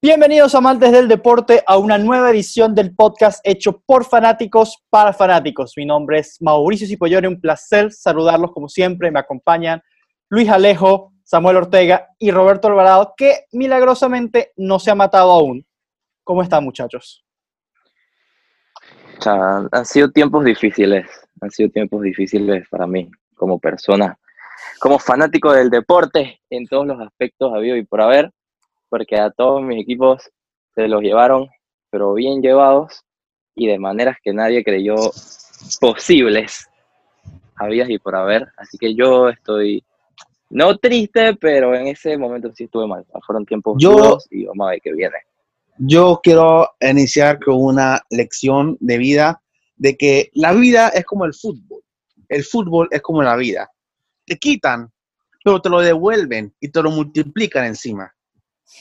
Bienvenidos amantes del deporte a una nueva edición del podcast hecho por fanáticos para fanáticos. Mi nombre es Mauricio Cipollone, un placer saludarlos como siempre. Me acompañan Luis Alejo, Samuel Ortega y Roberto Alvarado, que milagrosamente no se ha matado aún. ¿Cómo están muchachos? Han sido tiempos difíciles, han sido tiempos difíciles para mí como persona, como fanático del deporte en todos los aspectos habido y por haber porque a todos mis equipos se los llevaron, pero bien llevados y de maneras que nadie creyó posibles, habías y por haber. Así que yo estoy, no triste, pero en ese momento sí estuve mal. Fueron tiempos duros y vamos a ver qué viene. Yo quiero iniciar con una lección de vida de que la vida es como el fútbol. El fútbol es como la vida. Te quitan, pero te lo devuelven y te lo multiplican encima.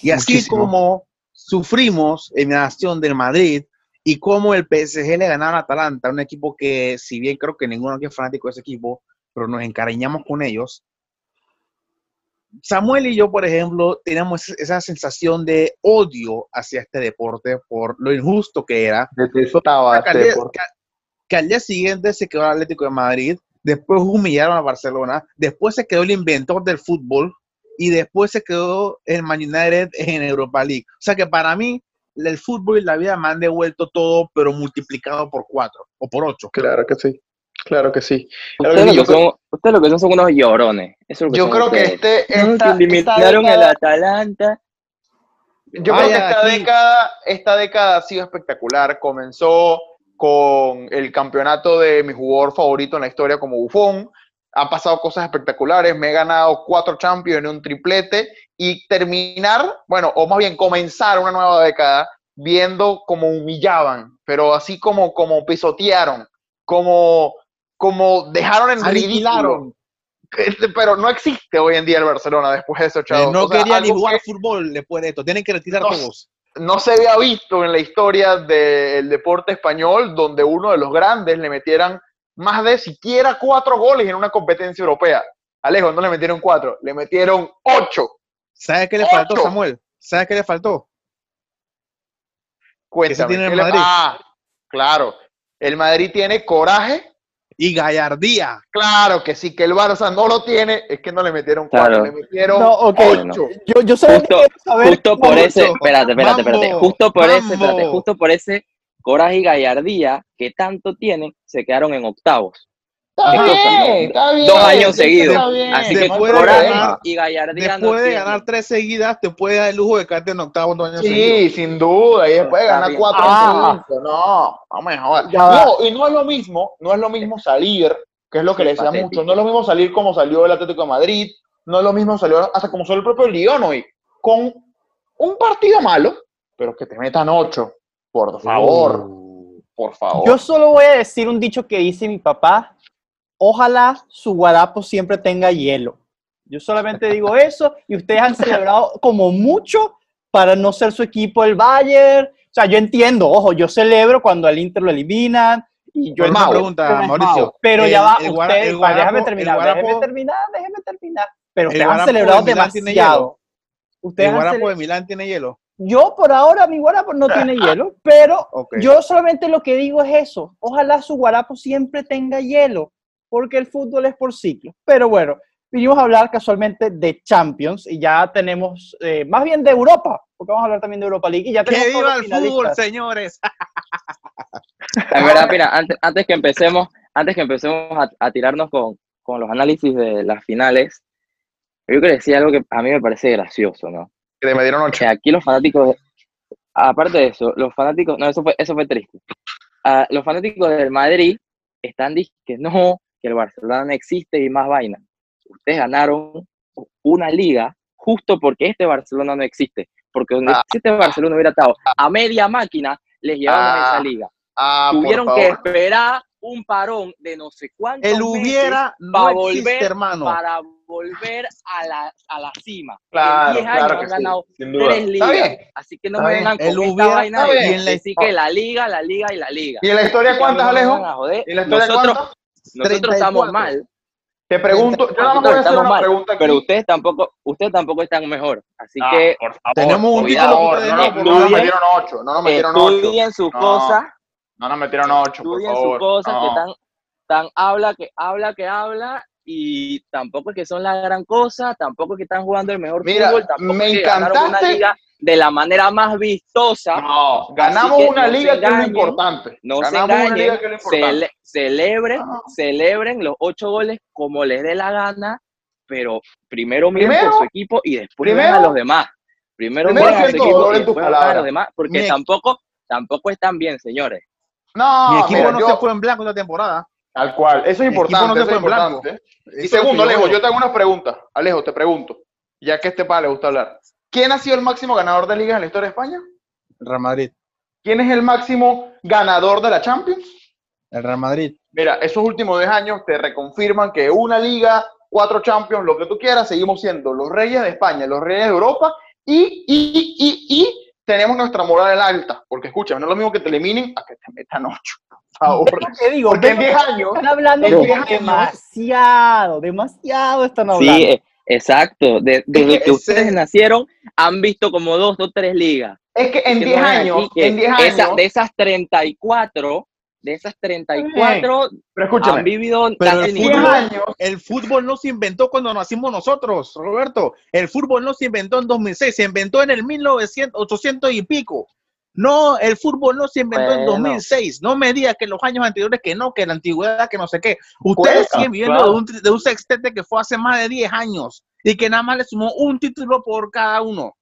Y así como sufrimos en la nación del Madrid y como el PSG le ganaron a Atalanta, un equipo que, si bien creo que ninguno aquí es fanático de ese equipo, pero nos encariñamos con ellos. Samuel y yo, por ejemplo, teníamos esa sensación de odio hacia este deporte por lo injusto que era. Detestaba que, este que, que al día siguiente se quedó el Atlético de Madrid, después humillaron a Barcelona, después se quedó el inventor del fútbol, y después se quedó el Man United en Europa League. O sea que para mí el fútbol y la vida me han devuelto todo, pero multiplicado por cuatro o por ocho. Claro que sí. Claro que sí. Ustedes, lo, que son, ustedes lo que son son unos llorones. yo creo que este esta, limitaron el Atalanta. Yo creo que esta década, esta década ha sido espectacular. Comenzó con el campeonato de mi jugador favorito en la historia como Buffon ha pasado cosas espectaculares, me he ganado cuatro Champions en un triplete y terminar, bueno, o más bien comenzar una nueva década viendo cómo humillaban, pero así como, como pisotearon, como, como dejaron en ridículo. Este, pero no existe hoy en día el Barcelona después de eso, chavos. no quería ni jugar fútbol después de esto, tienen que retirar todos. No se había visto en la historia del deporte español donde uno de los grandes le metieran más de siquiera cuatro goles en una competencia europea. Alejo, no le metieron cuatro, le metieron ocho. ¿Sabes qué le faltó, Samuel? ¿Sabes qué le faltó? Cuéntame. tiene el Madrid? Ah, claro. El Madrid tiene coraje. Y gallardía. Claro que sí, que el Barça no lo tiene, es que no le metieron cuatro, le metieron no, okay. ocho. Yo, yo justo, justo por ese, espérate, espérate, espérate, justo por ese, espérate, justo por ese coraje y gallardía que tanto tienen, se quedaron en octavos. Dos años seguidos. Así que coraje y gallardía. Después de ganar tres seguidas, te puede dar el lujo de quedarte en octavos dos años sí, seguidos. Sí, sin duda. Y después de ganar cuatro ah. No, vamos a joder. No, y no es lo mismo, no es lo mismo salir, que es lo que le decía mucho, no es lo mismo salir como salió el Atlético de Madrid, no es lo mismo salir hasta como salió el propio Lyon hoy, con un partido malo, pero que te metan ocho, por favor, uh. por favor. Yo solo voy a decir un dicho que dice mi papá. Ojalá su guarapo siempre tenga hielo. Yo solamente digo eso y ustedes han celebrado como mucho para no ser su equipo el Bayern. O sea, yo entiendo, ojo, yo celebro cuando al Inter lo eliminan. Y yo una pregunta, Mauricio. Pero ya va, ustedes, déjame terminar, déjame terminar, déjame terminar. Pero ustedes han celebrado demasiado. ¿El guarapo de Milán tiene hielo? Yo por ahora mi guarapo no tiene hielo, pero yo solamente lo que digo es eso. Ojalá su guarapo siempre tenga hielo, porque el fútbol es por ciclo. Pero bueno, vinimos a hablar casualmente de Champions y ya tenemos, eh, más bien de Europa, porque vamos a hablar también de Europa League. Y ya ¡Que viva el fútbol, señores! En verdad, mira, antes, que empecemos, antes que empecemos a, tirarnos con, con los análisis de las finales, yo quiero decir algo que a mí me parece gracioso, ¿no? me dieron ocho. Aquí los fanáticos, aparte de eso, los fanáticos, no, eso fue, eso fue triste. Ah, los fanáticos del Madrid están diciendo que no, que el Barcelona no existe y más vaina. Ustedes ganaron una liga justo porque este Barcelona no existe. Porque donde ah. existe Barcelona hubiera estado a media máquina, les llevamos a esa ah. liga. Tuvieron que esperar un parón de no sé cuántos el hubiera no volver hermano. para volver a la, a la cima. Claro, en 10 años claro han sí, ganado tres ligas. bien. Así que no me vengan con esta vaina. Y en la- decir que la liga, la liga y la liga. ¿Y en la historia Así cuántas, Alejo? ¿Y en la historia Nosotros, cuántas? Nosotros estamos 34. mal, Te pregunto, yo nada más voy a hacer estamos una mal, pregunta aquí. pero ustedes tampoco, ustedes tampoco están mejor. Así Ah, que por favor, Tenemos un título no, no, no nos metieron ocho, no nos metieron ocho. estudien sus No. cosas, No nos metieron ocho, estudien sus favor. cosas, que No. están, tan habla que habla que habla y tampoco es que son la gran cosa, tampoco es que están jugando el mejor Mira, fútbol, tampoco me ganaron una encantaste. liga de la manera más vistosa. No, ganamos una liga que es lo importante. No ganamos se una engañen, liga que es lo importante. cele- celebren, Ah. celebren los ocho goles como les dé la gana, pero primero miren Primero- por su equipo y después primero- vean a los demás. Primero primero miren a su equipo y después a los demás, porque Mi- tampoco, tampoco están bien, señores. No, Mi equipo mira, no yo- se fue en blanco esta temporada. Tal cual, eso es importante. no eso es importante. Y segundo, lo que yo Alejo, yo te hago una pregunta. Alejo, te pregunto, ya que a este padre le gusta hablar. ¿Quién ha sido el máximo ganador de ligas en la historia de España? El Real Madrid. ¿Quién es el máximo ganador de la Champions? El Real Madrid. Mira, esos últimos 10 años te reconfirman que una liga, cuatro Champions, lo que tú quieras, seguimos siendo los reyes de España, los reyes de Europa y, y, y, y tenemos nuestra moral en alta. Porque escucha, no es lo mismo que te eliminen a que te metan ocho, por favor. Es lo que digo, Porque en veo 10 que años, están hablando en de 10 años- demasiado, demasiado están hablando. Sí, eh, exacto. De- desde que Ese- ustedes nacieron, han visto como dos o tres ligas. es que en Que 10 no ven años, en 10 esa- años, de esas 34, de esas 34, pero han vivido Pero el en 10 fútbol- ninguna- años, El fútbol no se inventó cuando nacimos nosotros, Roberto. El fútbol no se inventó en 2006, se inventó en el 1900, 800 y pico. No, el fútbol no se inventó en Bueno. 2006. No me digas que los años anteriores que no, que la antigüedad, que no sé qué. Ustedes siguen viviendo claro. de, un, de un sextete que fue hace más de 10 años y que nada más le sumó un título por cada uno.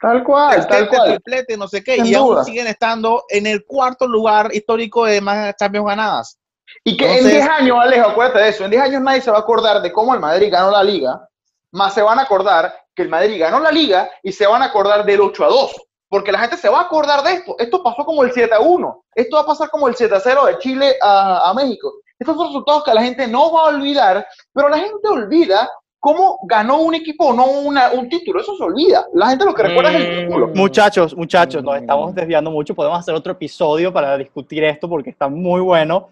tal cual, tal Sextete, cual. triplete, no sé qué. Sin y aún duda. siguen estando en el cuarto lugar histórico de más Champions ganadas. Y que en Entonces- 10 años, Alejo, acuérdate de eso, en 10 años nadie se va a acordar de cómo el Madrid ganó la liga, más se van a acordar que el Madrid ganó la liga y se van a acordar del 8 a 2. Porque la gente se va a acordar de esto. Esto pasó como el 7 a 1. Esto va a pasar como el 7 a 0 de Chile a, a México. Estos son resultados que la gente no va a olvidar, pero la gente olvida cómo ganó un equipo o no una- un título. Eso se olvida. La gente lo que recuerda es el Mm. título. Muchachos, muchachos, nos estamos desviando mucho. Podemos hacer otro episodio para discutir esto porque está muy bueno.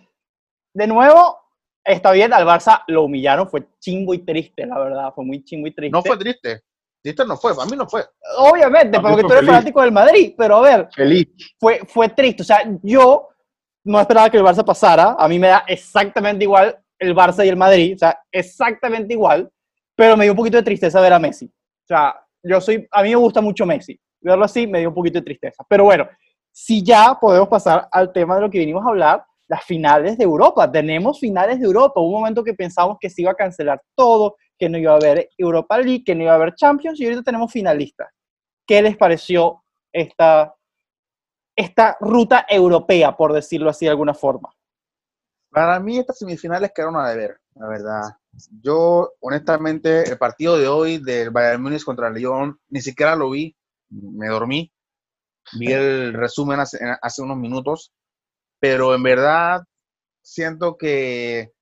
De nuevo, está bien, al Barça lo humillaron, fue chingo y triste, la verdad, fue muy chingo y triste. No fue triste. Triste no fue, a mí no fue. Obviamente, A mí porque tú eres feliz. fanático del Madrid, pero a ver, Feliz. fue, fue triste. O sea, yo no esperaba que el Barça pasara. A mí me da exactamente igual el Barça y el Madrid. O sea, exactamente igual. Pero me dio un poquito de tristeza ver a Messi. O sea, yo soy, a mí me gusta mucho Messi. Verlo así me dio un poquito de tristeza. Pero bueno, si ya podemos pasar al tema de lo que vinimos a hablar, las finales de Europa. Tenemos finales de Europa. Hubo un momento que pensamos que se iba a cancelar todo, que no iba a haber Europa League, que no iba a haber Champions, y ahorita tenemos finalistas. ¿Qué les pareció esta, esta ruta europea, por decirlo así de alguna forma? Para mí estas semifinales quedaron a deber, la verdad. Yo, honestamente, el partido de hoy del Bayern Múnich contra el Lyon, ni siquiera lo vi, me dormí. Vi el resumen hace, hace unos minutos, pero en verdad siento que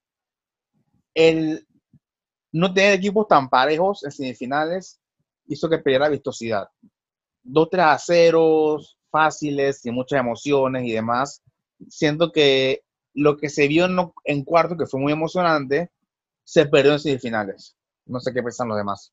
el no tener equipos tan parejos en semifinales hizo que perdiera vistosidad. 2-3 a 0, fáciles, sin muchas emociones y demás. Siento que lo que se vio en, en cuarto, que fue muy emocionante, se perdió en semifinales. No sé qué piensan los demás.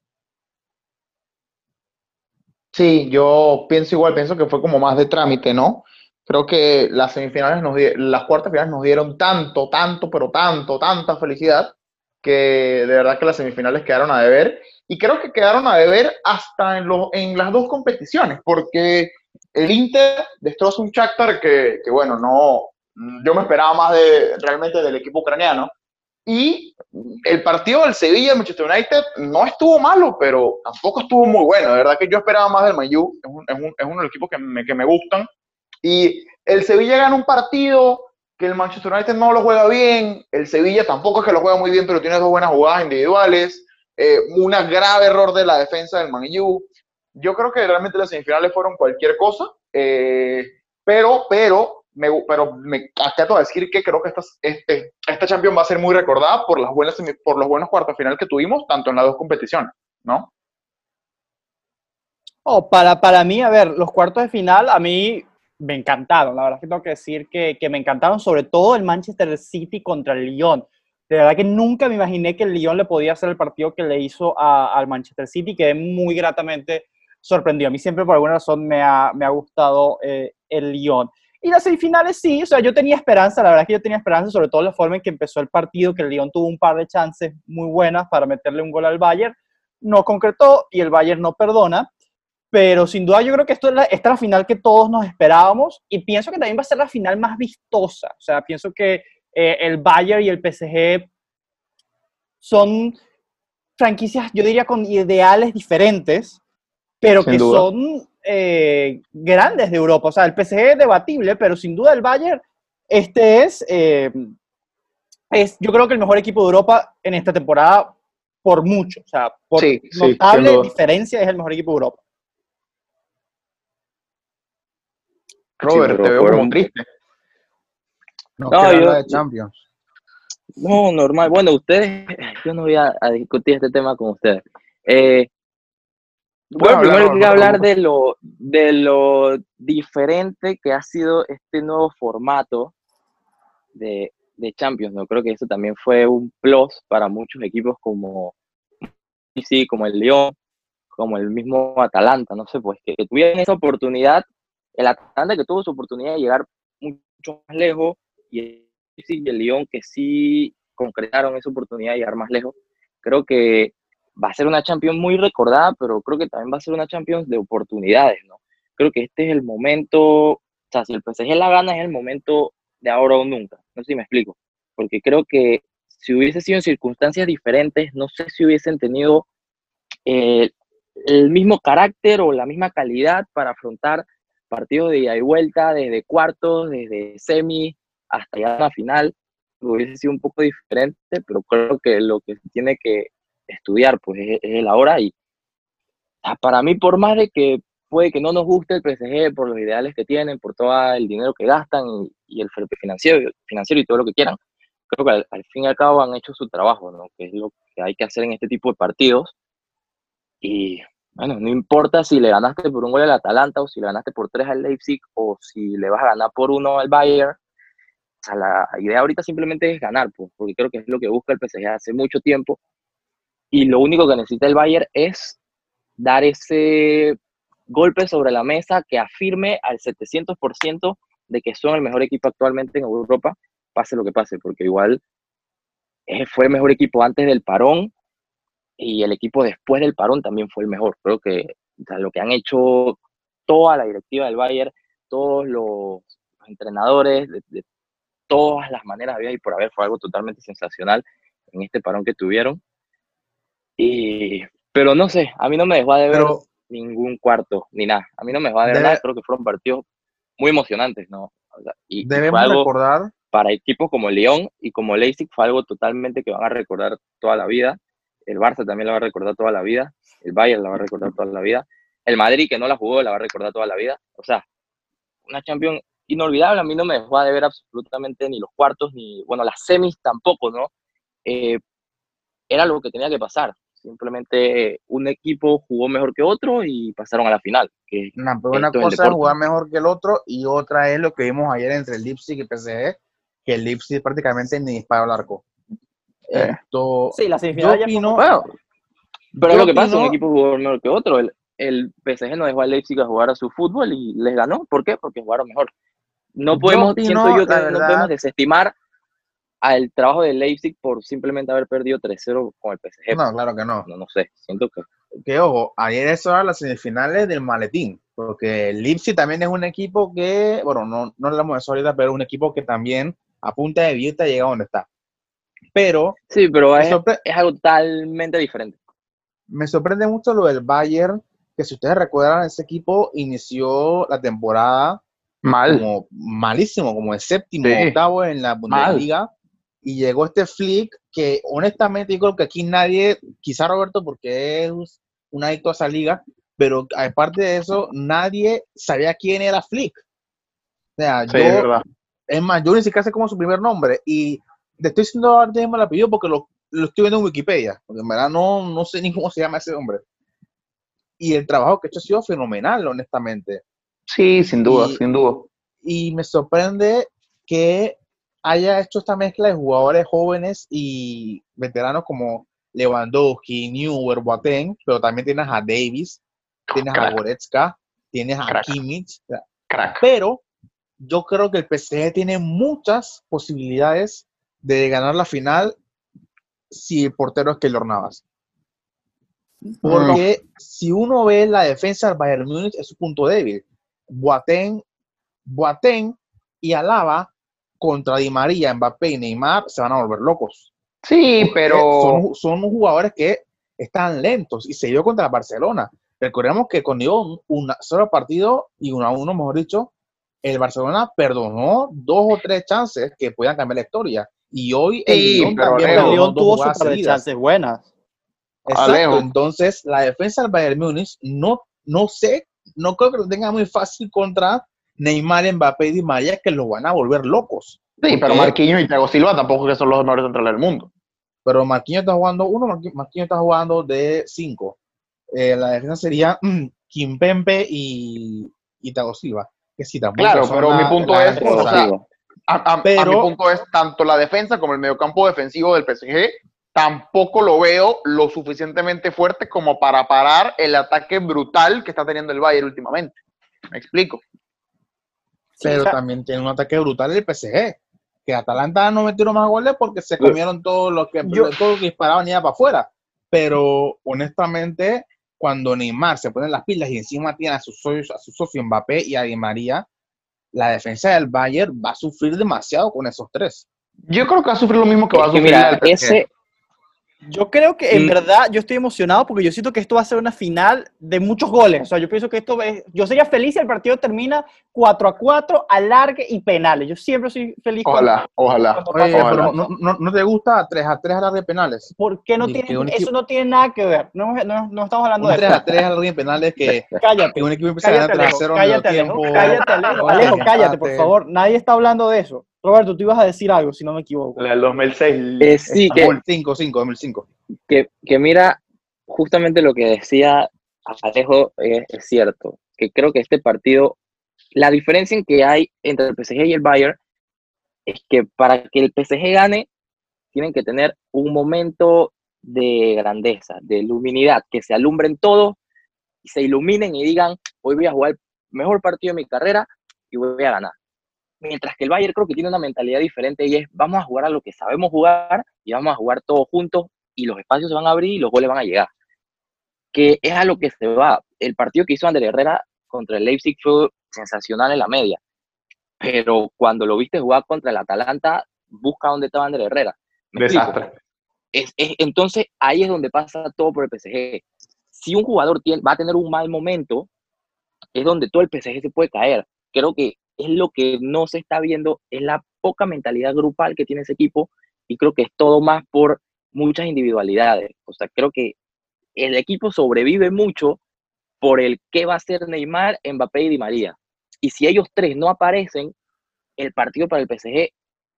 Sí, yo pienso igual, pienso que fue como más de trámite, ¿no? Creo que las semifinales, nos las cuartas finales nos dieron tanto, tanto, pero tanto, tanta felicidad, que de verdad que las semifinales quedaron a deber. Y creo que quedaron a deber hasta en, los en las dos competiciones, porque el Inter destroza un Shakhtar que, que, bueno, no, yo me esperaba más de, realmente del equipo ucraniano. Y el partido del Sevilla, Manchester United, no estuvo malo, pero tampoco estuvo muy bueno. De verdad que yo esperaba más del Mayu. Es, un, es, un, es uno de los equipos que me, que me gustan. Y el Sevilla gana un partido que el Manchester United no lo juega bien. El Sevilla tampoco es que lo juega muy bien, pero tiene dos buenas jugadas individuales. Eh, un grave error de la defensa del Man U. Yo creo que realmente las semifinales fueron cualquier cosa. Eh, pero, pero pero me acato a decir que creo que esta, este, esta Champions va a ser muy recordada por, las buenas, por los buenos cuartos final que tuvimos, tanto en las dos competiciones, ¿no? Oh, para, para mí, a ver, los cuartos de final a mí me encantaron. La verdad es que tengo que decir que, que me encantaron, sobre todo el Manchester City contra el Lyon. De verdad que nunca me imaginé que el Lyon le podía hacer el partido que le hizo al Manchester City. Quedé muy gratamente sorprendido. A mí siempre por alguna razón me ha, me ha gustado eh, el Lyon. Y las semifinales sí, o sea, yo tenía esperanza, la verdad es que yo tenía esperanza, sobre todo la forma en que empezó el partido, que el Lyon tuvo un par de chances muy buenas para meterle un gol al Bayern, no concretó y el Bayern no perdona, pero sin duda yo creo que esto es la, esta es la final que todos nos esperábamos y pienso que también va a ser la final más vistosa, o sea, pienso que eh, el Bayern y el PSG son franquicias, yo diría, con ideales diferentes, pero que son eh, grandes de Europa. O sea, el PSG es debatible, pero sin duda el Bayern, este es, eh, es, yo creo que el mejor equipo de Europa en esta temporada por mucho. O sea, por notable diferencia es el mejor equipo de Europa. Robert, te veo como triste. No, yo, de Champions. No, normal. Bueno, ustedes, yo no voy a, discutir este tema con ustedes. Eh, bueno, primero quería hablar de lo, de lo diferente que ha sido este nuevo formato de, de Champions. ¿no? Creo que eso también fue un plus para muchos equipos como, sí, como el Lyon, como el mismo Atalanta, no sé, pues que, tuvieron esa oportunidad, el Atalanta que tuvo su oportunidad de llegar mucho más lejos y el Lyon que sí concretaron esa oportunidad de llegar más lejos. Creo que va a ser una Champions muy recordada, pero creo que también va a ser una Champions de oportunidades, ¿no? Creo que este es el momento, o sea, si el PSG la gana es el momento de ahora o nunca, no sé si me explico, porque creo que si hubiese sido en circunstancias diferentes, no sé si hubiesen tenido eh, el mismo carácter o la misma calidad para afrontar partidos de ida y vuelta, desde cuartos, desde semi hasta ya la final, hubiese sido un poco diferente, pero creo que lo que se tiene que estudiar, pues es, el ahora y para mí, por más de que puede que no nos guste el PSG por los ideales que tienen, por todo el dinero que gastan y, el financiero, financiero y todo lo que quieran, creo que al, fin y al cabo han hecho su trabajo, ¿no? que es lo que hay que hacer en este tipo de partidos. Y bueno, no importa si le ganaste por un gol al Atalanta o si le ganaste por tres al Leipzig o si le vas a ganar por uno al Bayern. O sea, la idea ahorita simplemente es ganar, pues, porque creo que es lo que busca el PSG hace mucho tiempo y lo único que necesita el Bayern es dar ese golpe sobre la mesa que afirme al 700% de que son el mejor equipo actualmente en Europa, pase lo que pase, porque igual eh, fue el mejor equipo antes del parón y el equipo después del parón también fue el mejor. Creo que lo que han hecho toda la directiva del Bayern, todos los, entrenadores, de, de, todas las maneras había y por haber, fue algo totalmente sensacional en este parón que tuvieron. Y, pero no sé, a mí no me dejó de ver ningún cuarto ni nada. A mí no me dejó de ver nada. Creo que fueron partidos muy emocionantes, ¿no? y, debemos recordar. Para equipos como León y como Leipzig fue algo totalmente que van a recordar toda la vida. El Barça también la va a recordar toda la vida. El Bayern la va a recordar toda la vida. El Madrid, que no la jugó, la va a recordar toda la vida. O sea, una Champions inolvidable. A mí no me dejó de ver absolutamente ni los cuartos, ni, bueno, las semis tampoco, ¿no? Eh, era lo que tenía que pasar. Simplemente un equipo jugó mejor que otro y pasaron a la final. Que una cosa es jugar mejor que el otro y otra es lo que vimos ayer entre el Leipzig y PSG, que el Leipzig prácticamente ni disparó al arco. Eh. Esto, sí, la semifinal ya bueno, pero lo que pasa, un equipo jugó mejor que otro. El, el PSG no dejó al Leipzig a jugar a su fútbol y les ganó. ¿Por qué? Porque jugaron mejor. No podemos, siento yo que no podemos desestimar al trabajo de Leipzig por simplemente haber perdido 3-0 con el PSG. No, claro que no. No, no sé, siento que... Que ojo, ayer eso era las semifinales del maletín, porque el Leipzig también es un equipo que, bueno, no, no hablamos de eso ahorita, pero es un equipo que también a punta de vista llega a donde está. Pero... Sí, pero es, es algo totalmente diferente. Me sorprende mucho lo del Bayern, que si ustedes recuerdan, ese equipo inició la temporada Mal. como malísimo, como el séptimo, octavo en la Bundesliga y llegó este flick que honestamente yo creo que aquí nadie, quizá Roberto porque es un adicto a esa liga, pero aparte de eso, nadie sabía quién era Flick. sea, yo, es, más, yo ni siquiera sé cómo es su primer nombre y te estoy diciendo ahora mismo el apellido porque lo, lo, estoy viendo en Wikipedia, porque en verdad no, no sé ni cómo se llama ese hombre. Y el trabajo que ha hecho ha sido fenomenal, honestamente. Sí, sin duda, sin duda. Y me sorprende que haya hecho esta mezcla de jugadores jóvenes y veteranos como Lewandowski, Neuer, Boateng, pero también tienes a Davis, tienes a Goretzka, tienes a Kimmich. Pero yo creo que el PSG tiene muchas posibilidades de ganar la final si el portero es Keylor Navas. Porque si uno ve la defensa del Bayern Múnich es su punto débil. Boateng, Boateng y Alaba contra Di María, Mbappé y Neymar se van a volver locos. Sí, pero son, jugadores que están lentos y se dio contra Barcelona. Recordemos que con un solo partido y uno a uno, mejor dicho, el Barcelona perdonó dos o tres chances que puedan cambiar la historia. Y hoy el también el tuvo su chances buenas. Exacto. Entonces, la defensa del Bayern Múnich no, no sé, no creo que lo tenga muy fácil contra Neymar, Mbappé y Di María, que lo van a volver locos. Sí, pero Marquinhos y Thiago Silva tampoco que son los mejores centrales del mundo. Pero Marquinhos está jugando uno, Marquinhos está jugando de cinco. Eh, la defensa sería Kimpempe y, y Thiago Silva. Que sí, claro, pero mi punto es, a, mi punto es tanto la defensa como el mediocampo defensivo del PSG tampoco lo veo lo suficientemente fuerte como para parar el ataque brutal que está teniendo el Bayern últimamente. Me explico. Pero también tiene un ataque brutal el PSG. Que Atalanta no metieron más goles porque se comieron todo lo que, todo lo que disparaban y iba para afuera. Pero honestamente, cuando Neymar se pone las pilas y encima tiene a su socio, a su socio Mbappé y a Di María, la defensa del Bayern va a sufrir demasiado con esos tres. Yo creo que va a sufrir lo mismo que va a sufrir el ese, yo creo que en verdad yo estoy emocionado porque yo siento que esto va a ser una final de muchos goles. O sea, yo pienso que esto es, yo sería feliz si el partido termina 4 a 4, alargue y penales. Yo siempre soy feliz. Ojalá, ojalá. Pero no, no, no, te gusta 3 a 3 alargue penales. ¿Por qué no tiene, eso no tiene nada que ver? No, no, no estamos hablando de 3 a 3 alargue penales que, cállate, que un equipo empieza a ganar 3 a 0 cállate, tiempo. Cállate, Alejo, Alejo, cállate, por favor. Nadie está hablando de eso. Roberto, tú ibas a decir algo, si no me equivoco. La del 2006. Eh, sí, que, 2005, 2005. Que, que mira, justamente lo que decía Alejo es, es, cierto, que creo que este partido, la diferencia en que hay entre el PSG y el Bayern es que para que el PSG gane, tienen que tener un momento de grandeza, de luminidad, que se alumbren todos y se iluminen y digan, hoy voy a jugar el mejor partido de mi carrera y voy a ganar. Mientras que el Bayern creo que tiene una mentalidad diferente y es vamos a jugar a lo que sabemos jugar y vamos a jugar todos juntos y los espacios se van a abrir y los goles van a llegar. Que es a lo que se va. El partido que hizo Ander Herrera contra el Leipzig fue sensacional en la media. Pero cuando lo viste jugar contra el Atalanta, busca dónde estaba Ander Herrera. Desastre. Es, entonces ahí es donde pasa todo por el PSG. Si un jugador tiene, va a tener un mal momento, es donde todo el PSG se puede caer. Creo que es lo que no se está viendo, es la poca mentalidad grupal que tiene ese equipo y creo que es todo más por muchas individualidades. O sea, creo que el equipo sobrevive mucho por el qué va a ser Neymar, Mbappé y Di María. Y si ellos tres no aparecen, el partido para el PSG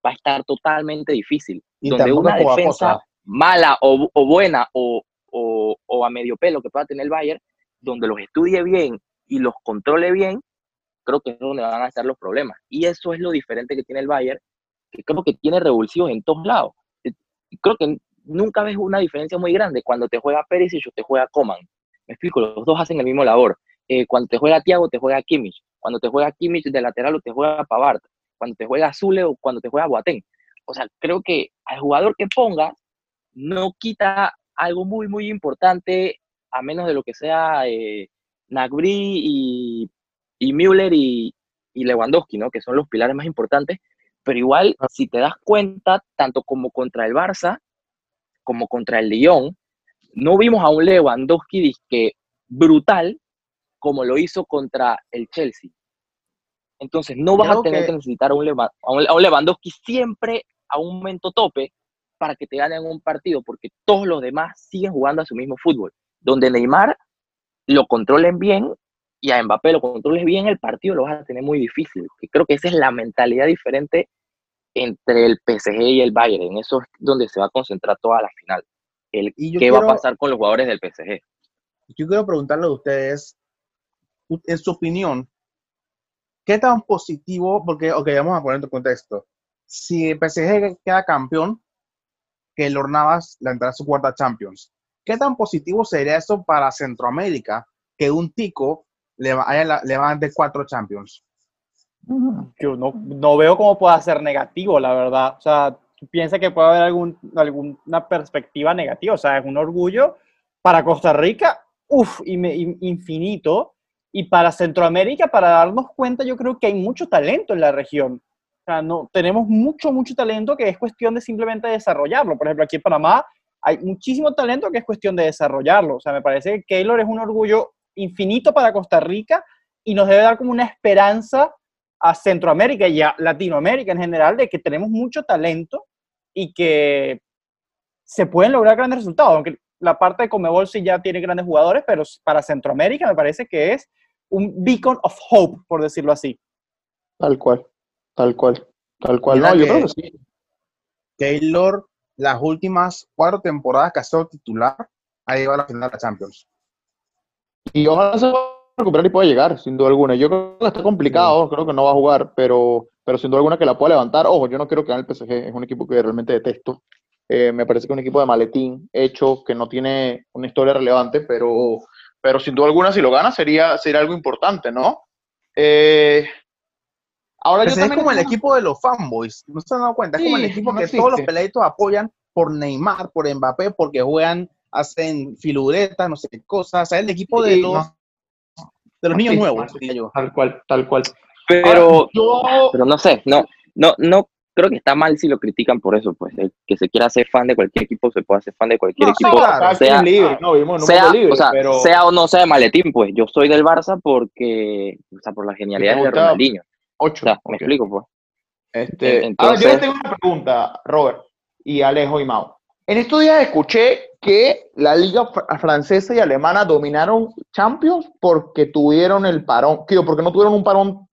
va a estar totalmente difícil. Y donde una defensa mala o, buena o, o, a medio pelo que pueda tener el Bayern, donde los estudie bien y los controle bien, creo que es donde van a estar los problemas. Y eso es lo diferente que tiene el Bayern, que creo que tiene revulsivos en todos lados. Creo que nunca ves una diferencia muy grande cuando te juega Pérez y yo te juega Coman. Me explico, los dos hacen el mismo labor. Eh, cuando te juega Thiago, te juega Kimmich. Cuando te juega Kimmich de lateral o te juega Pavard. Cuando te juega Zule o cuando te juega Boateng. O sea, creo que al jugador que ponga no quita algo muy, muy importante, a menos de lo que sea eh, Nagri y y Müller y, Lewandowski, ¿no? Que son los pilares más importantes. Pero igual, ah. si te das cuenta, tanto como contra el Barça, como contra el Lyon, no vimos a un Lewandowski brutal como lo hizo contra el Chelsea. Entonces, no vas a tener que, necesitar a un, a un Lewandowski siempre a un momento tope para que te ganen un partido, porque todos los demás siguen jugando a su mismo fútbol, donde Neymar lo controlen bien y a Mbappé lo controles bien el partido, lo vas a tener muy difícil. Y creo que esa es la mentalidad diferente entre el PSG y el Bayern. En eso es donde se va a concentrar toda la final. El, ¿Qué va a pasar con los jugadores del PSG? Yo quiero preguntarle a ustedes, en su opinión, ¿qué tan positivo? Porque, ok, vamos a poner en contexto. Si el PSG queda campeón, que el Navas la entrada a su cuarta Champions. ¿Qué tan positivo sería eso para Centroamérica que un tico le, vaya, le de cuatro Champions? Yo no, no veo cómo pueda ser negativo, la verdad. O sea, piensa que puede haber algún, alguna perspectiva negativa. O sea, es un orgullo para Costa Rica, uff, infinito. Y para Centroamérica, para darnos cuenta, yo creo que hay mucho talento en la región. O sea, no, tenemos mucho, mucho talento que es cuestión de simplemente desarrollarlo. Por ejemplo, aquí en Panamá hay muchísimo talento que es cuestión de desarrollarlo. O sea, me parece que Keylor es un orgullo infinito para Costa Rica y nos debe dar como una esperanza a Centroamérica y a Latinoamérica en general de que tenemos mucho talento y que se pueden lograr grandes resultados. Aunque la parte de Comebol sí ya tiene grandes jugadores, pero para Centroamérica me parece que es un beacon of hope, por decirlo así. Tal cual. Tal cual, tal cual. no, yo creo que sí. Taylor, las últimas cuatro temporadas que ha sido titular, ha llegado a la final de la Champions. Y ojalá se pueda recuperar y pueda llegar, sin duda alguna. Yo creo que está complicado, creo que no va a jugar, pero, pero sin duda alguna que la pueda levantar. Ojo, yo no quiero que gane el PSG, es un equipo que realmente detesto. Eh, me parece que es un equipo de maletín hecho, que no tiene una historia relevante, pero, pero sin duda alguna si lo gana sería, sería algo importante, ¿no? Eh, Ahora yo es como el equipo de los fanboys, ¿no se han dado cuenta? Es como el equipo que todos los peladitos apoyan por Neymar, por Mbappé, porque juegan, hacen filuretas, no sé qué cosas. O sea, el equipo de los, de los niños nuevos. Tal cual, tal cual. Pero, pero no sé, no, no, no creo que está mal si lo critican por eso, pues, que se quiera ser fan de cualquier equipo, se puede hacer fan de cualquier equipo, sea, libre, no, sea, libre, o sea, sea o no sea de maletín, pues, yo soy del Barça porque, o sea, por la genialidad de Ronaldinho. Ocho. me explico, pues. Este, Entonces... Ahora, yo tengo una pregunta, Robert, y Alejo y Mau. En estos días escuché que la liga francesa y alemana dominaron Champions porque tuvieron el parón, o porque no tuvieron un parón,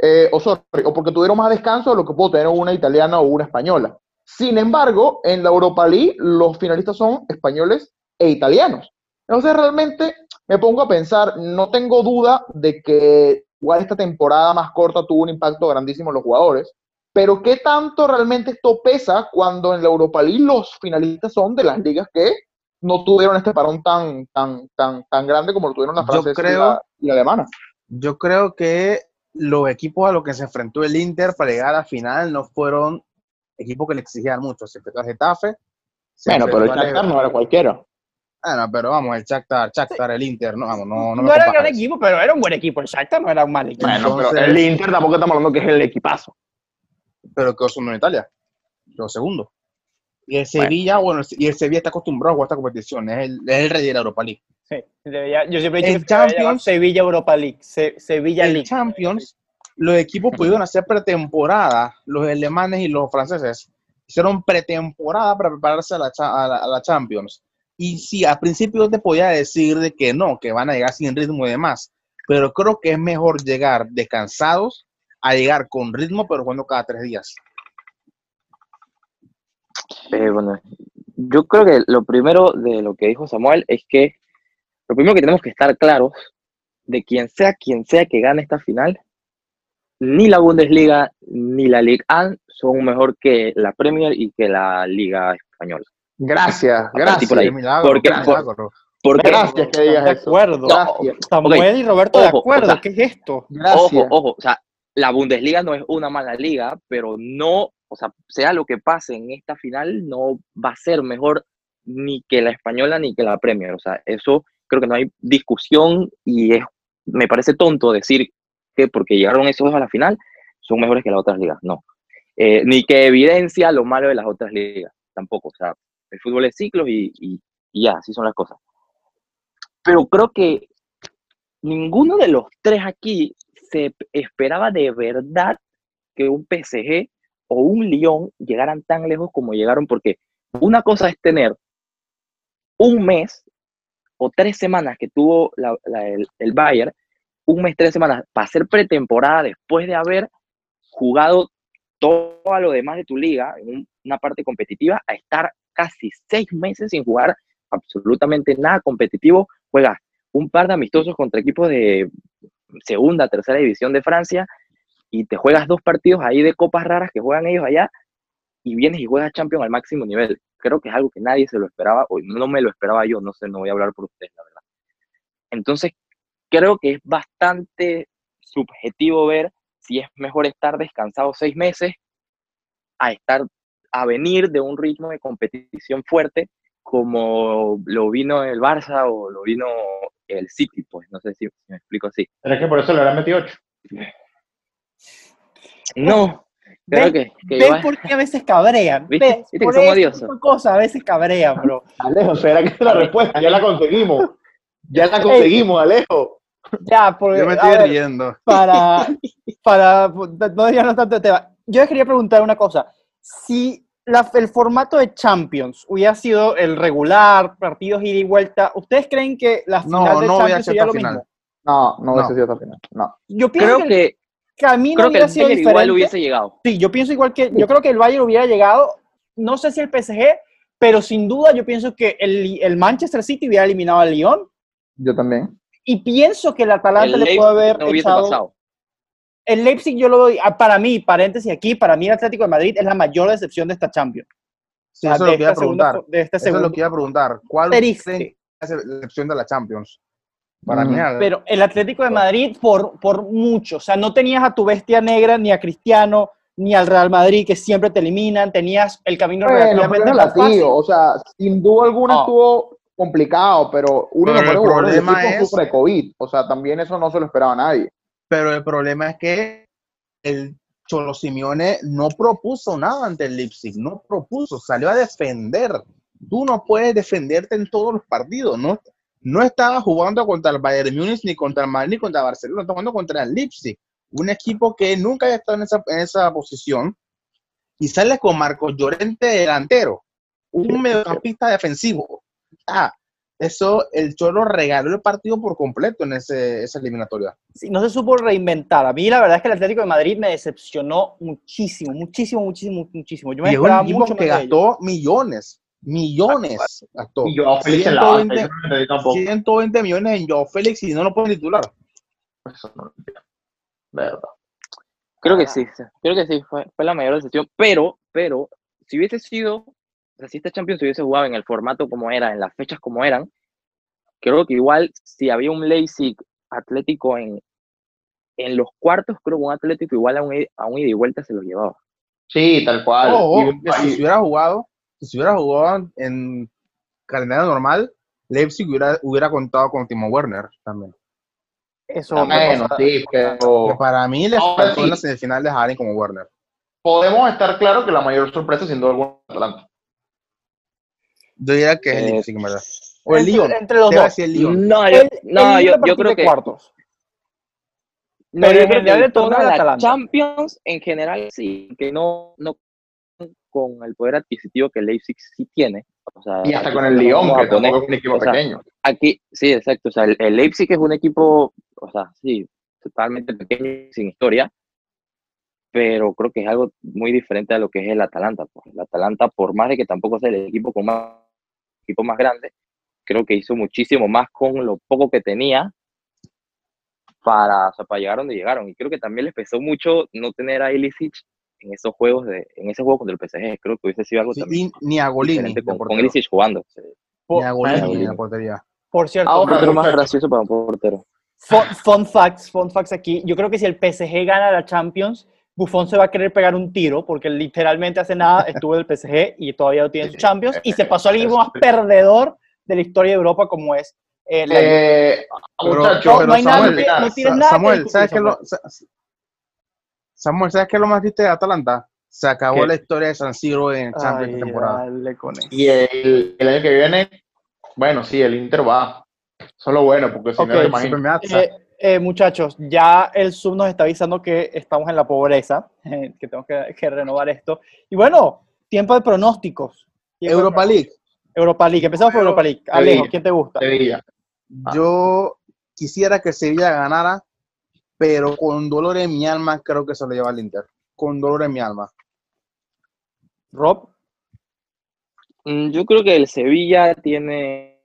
eh, o, o porque tuvieron más descanso de lo que pudo tener una italiana o una española. Sin embargo, en la Europa League los finalistas son españoles e italianos. Entonces realmente me pongo a pensar, no tengo duda de que igual esta temporada más corta tuvo un impacto grandísimo en los jugadores, pero ¿qué tanto realmente esto pesa cuando en la Europa League los finalistas son de las ligas que no tuvieron este parón tan, tan, tan, tan grande como lo tuvieron la francesa y, la, alemana? Yo creo que los equipos a los que se enfrentó el Inter para llegar a la final no fueron equipos que le exigían mucho. Se enfrentó al Getafe. Bueno, pero el Shakhtar no era cualquiera. Bueno, pero vamos, el Shakhtar, Shakhtar, el Inter, no, vamos, no, no, no era un gran equipo, pero era un buen equipo. El Shakhtar no era un mal equipo. Bueno, pero el Inter tampoco estamos hablando que es el equipazo. Pero que son en Italia, lo segundo. Y el Sevilla, bueno, y el Sevilla está acostumbrado a jugar esta competición, es el, es el rey de la Europa League. Sí, yo siempre he dicho el Champions, Sevilla Europa League, Sevilla el League. Champions, los equipos pudieron hacer pretemporada, los alemanes y los franceses hicieron pretemporada para prepararse a la, a la Champions y sí, al principio te podía decir de que no, que van a llegar sin ritmo y demás, pero creo que es mejor llegar descansados a llegar con ritmo, pero jugando cada tres días. Eh, bueno, yo creo que lo primero de lo que dijo Samuel es que lo primero que tenemos que estar claros de quien sea quien sea que gane esta final, ni la Bundesliga ni la Liga A son mejor que la Premier y que la Liga Española. Gracias, gracias. porque, porque, gracias que digas de acuerdo. Samuel y Roberto de acuerdo. ¿Qué es esto? Ojo, ojo. O sea, la Bundesliga no es una mala liga, pero no, o sea, sea lo que pase en esta final, no va a ser mejor ni que la española ni que la Premier. O sea, eso creo que no hay discusión y es, me parece tonto decir que porque llegaron esos dos a la final son mejores que las otras ligas. No. Eh, ni que evidencia lo malo de las otras ligas. Tampoco. O sea, el fútbol es ciclos y, y, ya, así son las cosas. Pero creo que ninguno de los tres aquí se esperaba de verdad que un PSG o un Lyon llegaran tan lejos como llegaron, porque una cosa es tener un mes o tres semanas que tuvo el, Bayern un mes, tres semanas para hacer pretemporada después de haber jugado todo lo demás de tu liga, una parte competitiva, a estar casi seis meses sin jugar absolutamente nada competitivo, juegas un par de amistosos contra equipos de segunda, tercera división de Francia y te juegas dos partidos ahí de copas raras que juegan ellos allá y vienes y juegas Champions al máximo nivel. Creo que es algo que nadie se lo esperaba, o no me lo esperaba yo, no sé, no voy a hablar por ustedes, la verdad. Entonces, creo que es bastante subjetivo ver si es mejor estar descansado seis meses a estar a venir de un ritmo de competición fuerte como lo vino el Barça o lo vino el City, pues no sé si, me explico así. ¿Pero es que por eso le habrán metido 8? No, creo que, ¿ven por qué a veces cabrean? ¿Viste? ¿Viste que son odiosos? Cosas a veces cabrean, bro. Alejo, ¿será que es la respuesta? Ya la conseguimos. Ya la conseguimos, Alejo. Ya, porque, Yo me estoy riendo. Para, para, no diríamos tanto de tema. Yo les quería preguntar una cosa. Si el formato de Champions hubiera sido el regular, partidos ida y vuelta, ¿ustedes creen que la final de Champions sería lo mismo? No, no hubiese sido hasta final. No. Yo pienso creo que, que, a mí no hubiera sido diferente. igual hubiese llegado. Sí, yo pienso igual que, yo creo que el Bayern hubiera llegado, no sé si el PSG, pero sin duda yo pienso que el, el Manchester City hubiera eliminado al Lyon. Yo también. Y pienso que el Atalanta le puede haber no echado, pasado el Leipzig yo lo doy, ah, para mí, paréntesis aquí, para mí el Atlético de Madrid es la mayor decepción de esta Champions. Sí, eso, lo que iba a preguntar. eso es lo que iba a preguntar. ¿Cuál es la decepción de la Champions? Para mí. Pero el Atlético de Madrid por, por mucho. O sea, no tenías a tu bestia negra, ni a Cristiano, ni al Real Madrid, que siempre te eliminan. Tenías el camino bueno, relativamente más fácil. O sea, sin duda alguna estuvo complicado, pero uno pero no puede el problema es... de COVID. O sea, también eso no se lo esperaba a nadie. Pero el problema es que el Cholo Simeone no propuso nada ante el Leipzig, no propuso, salió a defender. Tú no puedes defenderte en todos los partidos, ¿no? No estaba jugando contra el Bayern Múnich, ni contra el Madrid, ni contra el Barcelona, estaba jugando contra el Leipzig, un equipo que nunca había estado en esa, en esa posición, y sale con Marcos Llorente delantero, un mediocampista defensivo. Ah, eso el Cholo regaló el partido por completo en ese, esa eliminatoria. Sí, no se supo reinventar. A mí la verdad es que el Atlético de Madrid me decepcionó muchísimo, muchísimo, muchísimo, muchísimo. Yo me y esperaba un mucho que gastó millones, millones gastó. Y Joao Félix 120, 120 millones en Joao Félix y no lo pueden titular. Eso no Verdad. Creo que sí, creo que sí, fue, fue la mayor decepción, pero, pero, si hubiese sido sea, si este Champions hubiese jugado en el formato como era, en las fechas como eran, creo que igual si había un Leipzig Atlético en, en los cuartos, creo que un Atlético igual a un, a un ida y vuelta se lo llevaba. Sí, tal cual. si se hubiera jugado, si hubiera jugado en calendario normal, Leipzig hubiera, hubiera contado con Timo Werner también. Eso bueno, sí, pero... para mí le faltó en la semifinal de Harry como Werner. Podemos estar claros que la mayor sorpresa siendo el Atlanta. Yo diría que es el Leipzig, ¿verdad? O el Lyon. Entre los dos. El Lyon. No, yo, no, yo, yo creo que. Cuartos. No, yo creo que toda la Champions en general sí, que no, no con el poder adquisitivo que Leipzig sí tiene. O sea, y hasta con el Lyon, que es un equipo o sea, pequeño. Aquí, sí, exacto. O sea, el, el, Leipzig es un equipo, o sea, sí, totalmente pequeño, sin historia, pero creo que es algo muy diferente a lo que es el Atalanta. Pues. El Atalanta, por más de que tampoco sea el equipo con más equipo más grande, creo que hizo muchísimo más con lo poco que tenía para, o sea, para llegar donde llegaron. Y creo que también les pesó mucho no tener a Ilicic en esos juegos de, en ese juego contra el PSG. Creo que hubiese sido algo también ni a Golini con, con Ilicic jugando. Ni a Golini en la portería. Por cierto, ah, pero más gracioso para un portero. Fun, facts, fun facts aquí. Yo creo que si el PSG gana la Champions, Buffon se va a querer pegar un tiro porque literalmente hace nada estuvo en el PSG y todavía no tiene su Champions y se pasó al equipo más perdedor de la historia de Europa como es eh, eh muchacho, no, hay Samuel, nada, no tienes nada Samuel, ¿sabes qué lo, Samuel, ¿sabes qué es lo más triste de Atalanta? Se acabó la historia de San Siro en Champions de temporada. Y el, el, año que viene, bueno, sí, el Inter va. Solo bueno, porque si okay, no, imagino. Eh, eh, muchachos, ya el sub nos está avisando que estamos en la pobreza, que tenemos que, renovar esto. Y bueno, tiempo de pronósticos. Europa League. Europa League. Empezamos por Europa League. Alejo, ¿quién te gusta? Sevilla. Yo quisiera que Sevilla ganara pero con dolor en mi alma creo que se lo lleva al Inter. Con dolor en mi alma. Rob. Mm, yo creo que el Sevilla tiene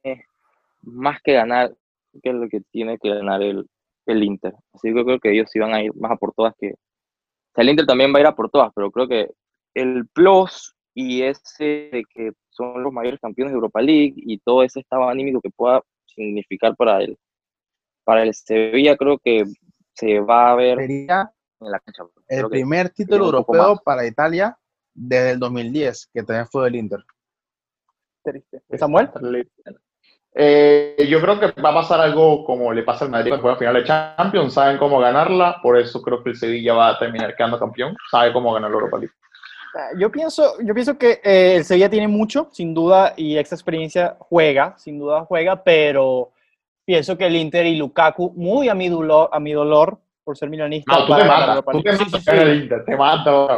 más que ganar que lo que tiene que ganar el, el Inter. Así que yo creo que ellos iban a ir más a por todas que... O sea, el Inter también va a ir a por todas, pero creo que el plus y ese de que son los mayores campeones de Europa League y todo ese estado anímico que pueda significar para el, para el Sevilla, creo que se va a ver en la cancha. El primer título europeo para Italia desde el 2010, que también fue del Inter. Triste. ¿Samuel? Eh, yo creo que va a pasar algo como le pasa al Madrid cuando juega final de Champions, saben cómo ganarla, por eso creo que el Sevilla va a terminar quedando campeón, sabe cómo ganar la Europa League. Yo pienso, yo pienso que eh, el Sevilla tiene mucho, sin duda, y esa experiencia juega, sin duda juega, pero pienso que el Inter y Lukaku, muy a mi dolor, a mi dolor por ser milanista. No, tú te matas, tú te matas el Inter, te matas.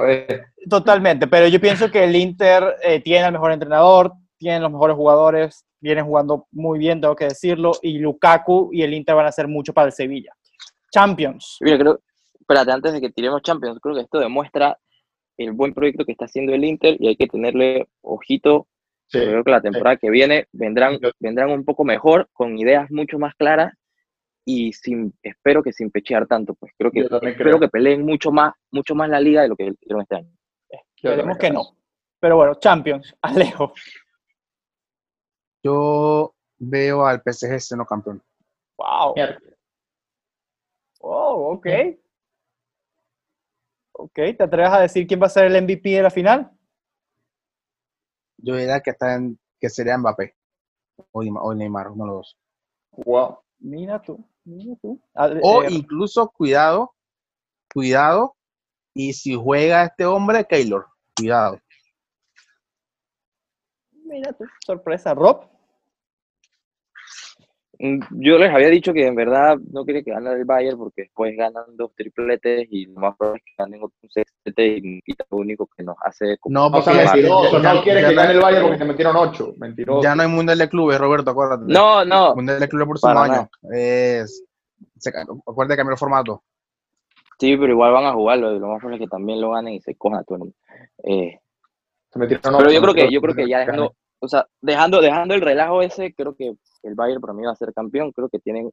Totalmente, pero yo pienso que el Inter eh, tiene el mejor entrenador, tiene los mejores jugadores, viene jugando muy bien, tengo que decirlo, y Lukaku y el Inter van a hacer mucho para el Sevilla. Champions. Mira, creo, espérate, antes de que tiremos Champions, creo que esto demuestra el buen proyecto que está haciendo el Inter y hay que tenerle ojito. Creo que la temporada que viene vendrán, vendrán un poco mejor, con ideas mucho más claras y sin, espero que sin pechear tanto, pues creo que espero que peleen mucho más, mucho más la liga de lo que hicieron este año. Esperemos que no. Pero bueno, Champions, Alejo. Yo veo al PSG siendo campeón. Wow. Oh, ok. Ok, ¿te atreves a decir quién va a ser el MVP de la final? Yo diría que, está en, que sería Mbappé o, Neymar, uno de los dos. Wow, mira tú, mira tú. o eh, incluso, cuidado, cuidado, y si juega este hombre, Keylor, cuidado. Mira tú, sorpresa. Rob. Mm, yo les había dicho que en verdad no quería que gane el Bayern porque después ganan dos tripletes y lo más probable es que ganen otro sextete y, lo único que nos hace... No, porque mentiroso, no quiere que gane el Bayern porque te metieron ocho, mentiroso. Ya no hay Mundial de Clubes, Roberto, acuérdate. No, no. Mundial de Clubes por su año. Es... Acuérdate de cambiar el formato. Sí, pero igual van a jugarlo y lo más probable es que también lo ganen y se cojan a todo eh, pero yo creo que yo creo que ya dejando o sea, dejando, dejando el relajo ese, creo que el Bayern para mí va a ser campeón. Creo que tienen,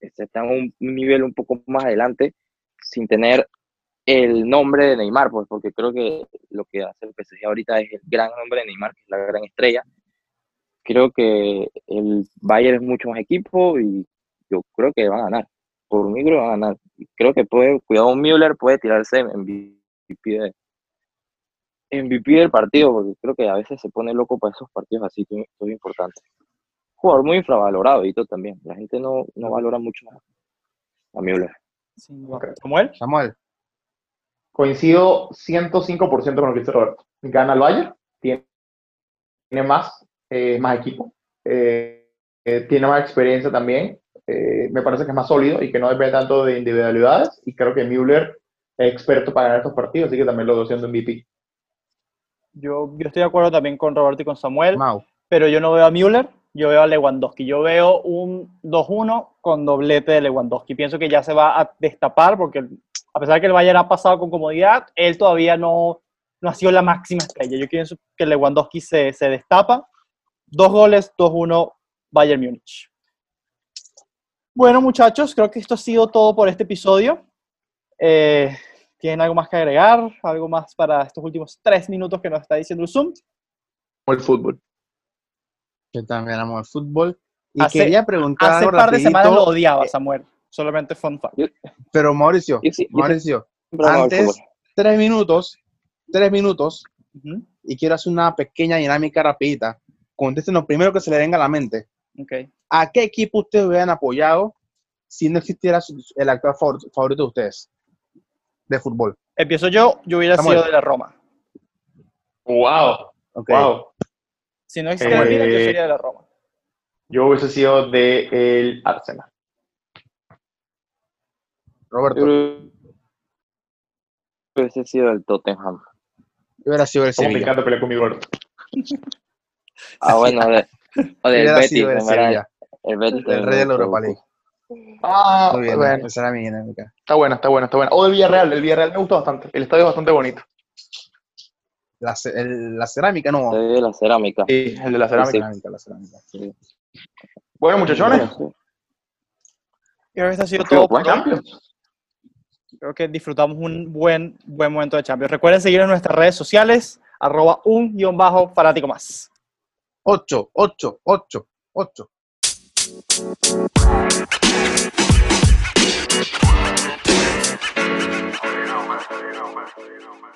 este, están un, nivel un poco más adelante sin tener el nombre de Neymar, pues porque creo que lo que hace el PSG ahorita es el gran nombre de Neymar, que es la gran estrella. Creo que el Bayern es mucho más equipo y yo creo que van a ganar. Por mí creo que van a ganar. Creo que puede, cuidado, Müller puede tirarse en MVP de, MVP del partido, porque creo que a veces se pone loco para esos partidos así, muy importante. Jugador muy infravalorado, y todo también. La gente no, no valora mucho a Müller. ¿Samuel? Samuel. Coincido 105% con lo que dice Roberto. Gana el Bayern, tiene, tiene más, eh, más equipo, eh, eh, tiene más experiencia también. me parece que es más sólido y que no depende tanto de individualidades. Y creo que Müller es experto para ganar estos partidos, así que también lo veo siendo MVP. Yo, yo estoy de acuerdo también con Roberto y con Samuel, pero yo no veo a Müller, yo veo a Lewandowski. Yo veo un 2-1 con doblete de Lewandowski. Pienso que ya se va a destapar porque a pesar de que el Bayern ha pasado con comodidad, él todavía no, no ha sido la máxima estrella. Yo pienso que Lewandowski se, se destapa. Dos goles, 2-1 Bayern Múnich. Bueno, muchachos, creo que esto ha sido todo por este episodio. Eh, ¿Tienen algo más que agregar? ¿Algo más para estos últimos tres minutos que nos está diciendo el Zoom? El fútbol. Yo también amo el fútbol. Y quería preguntar Hace un par de semanas lo odiaba, Samuel. Solamente fun fact. Pero Mauricio, Mauricio, antes, tres minutos, tres minutos, y quiero hacer una pequeña dinámica rapidita. Contesten lo primero que se le venga a la mente. Okay. ¿A qué equipo ustedes hubieran apoyado si no existiera el actual favorito de ustedes? de fútbol? Empiezo yo, yo hubiera sido de la Roma. Wow. Wow. Si no existiera eh, yo sería de la Roma. Yo hubiese sido de el Arsenal. Roberto. Yo hubiese sido del Tottenham. Yo hubiera sido el Sevilla. me encanta pelear con mi gordo. ah, bueno, de, o del Betis, el, el Betis. El rey de la Europa League. Ah, bueno. esa era mi dinámica. Está buena, está buena, está buena. O del Villarreal, el Villarreal me gusta bastante. El estadio es bastante bonito la, el, la cerámica, no. El de la cerámica. Sí, el de la cerámica. Sí. La cerámica. Sí. Bueno, muchachones. Creo que esto ha sido todo Champions. Creo que disfrutamos un buen, buen momento de Champions. Recuerden seguir en nuestras redes sociales, arroba un guion bajo fanático más. 8, 8, 8, 8. You know, man. You know, man. You know, man.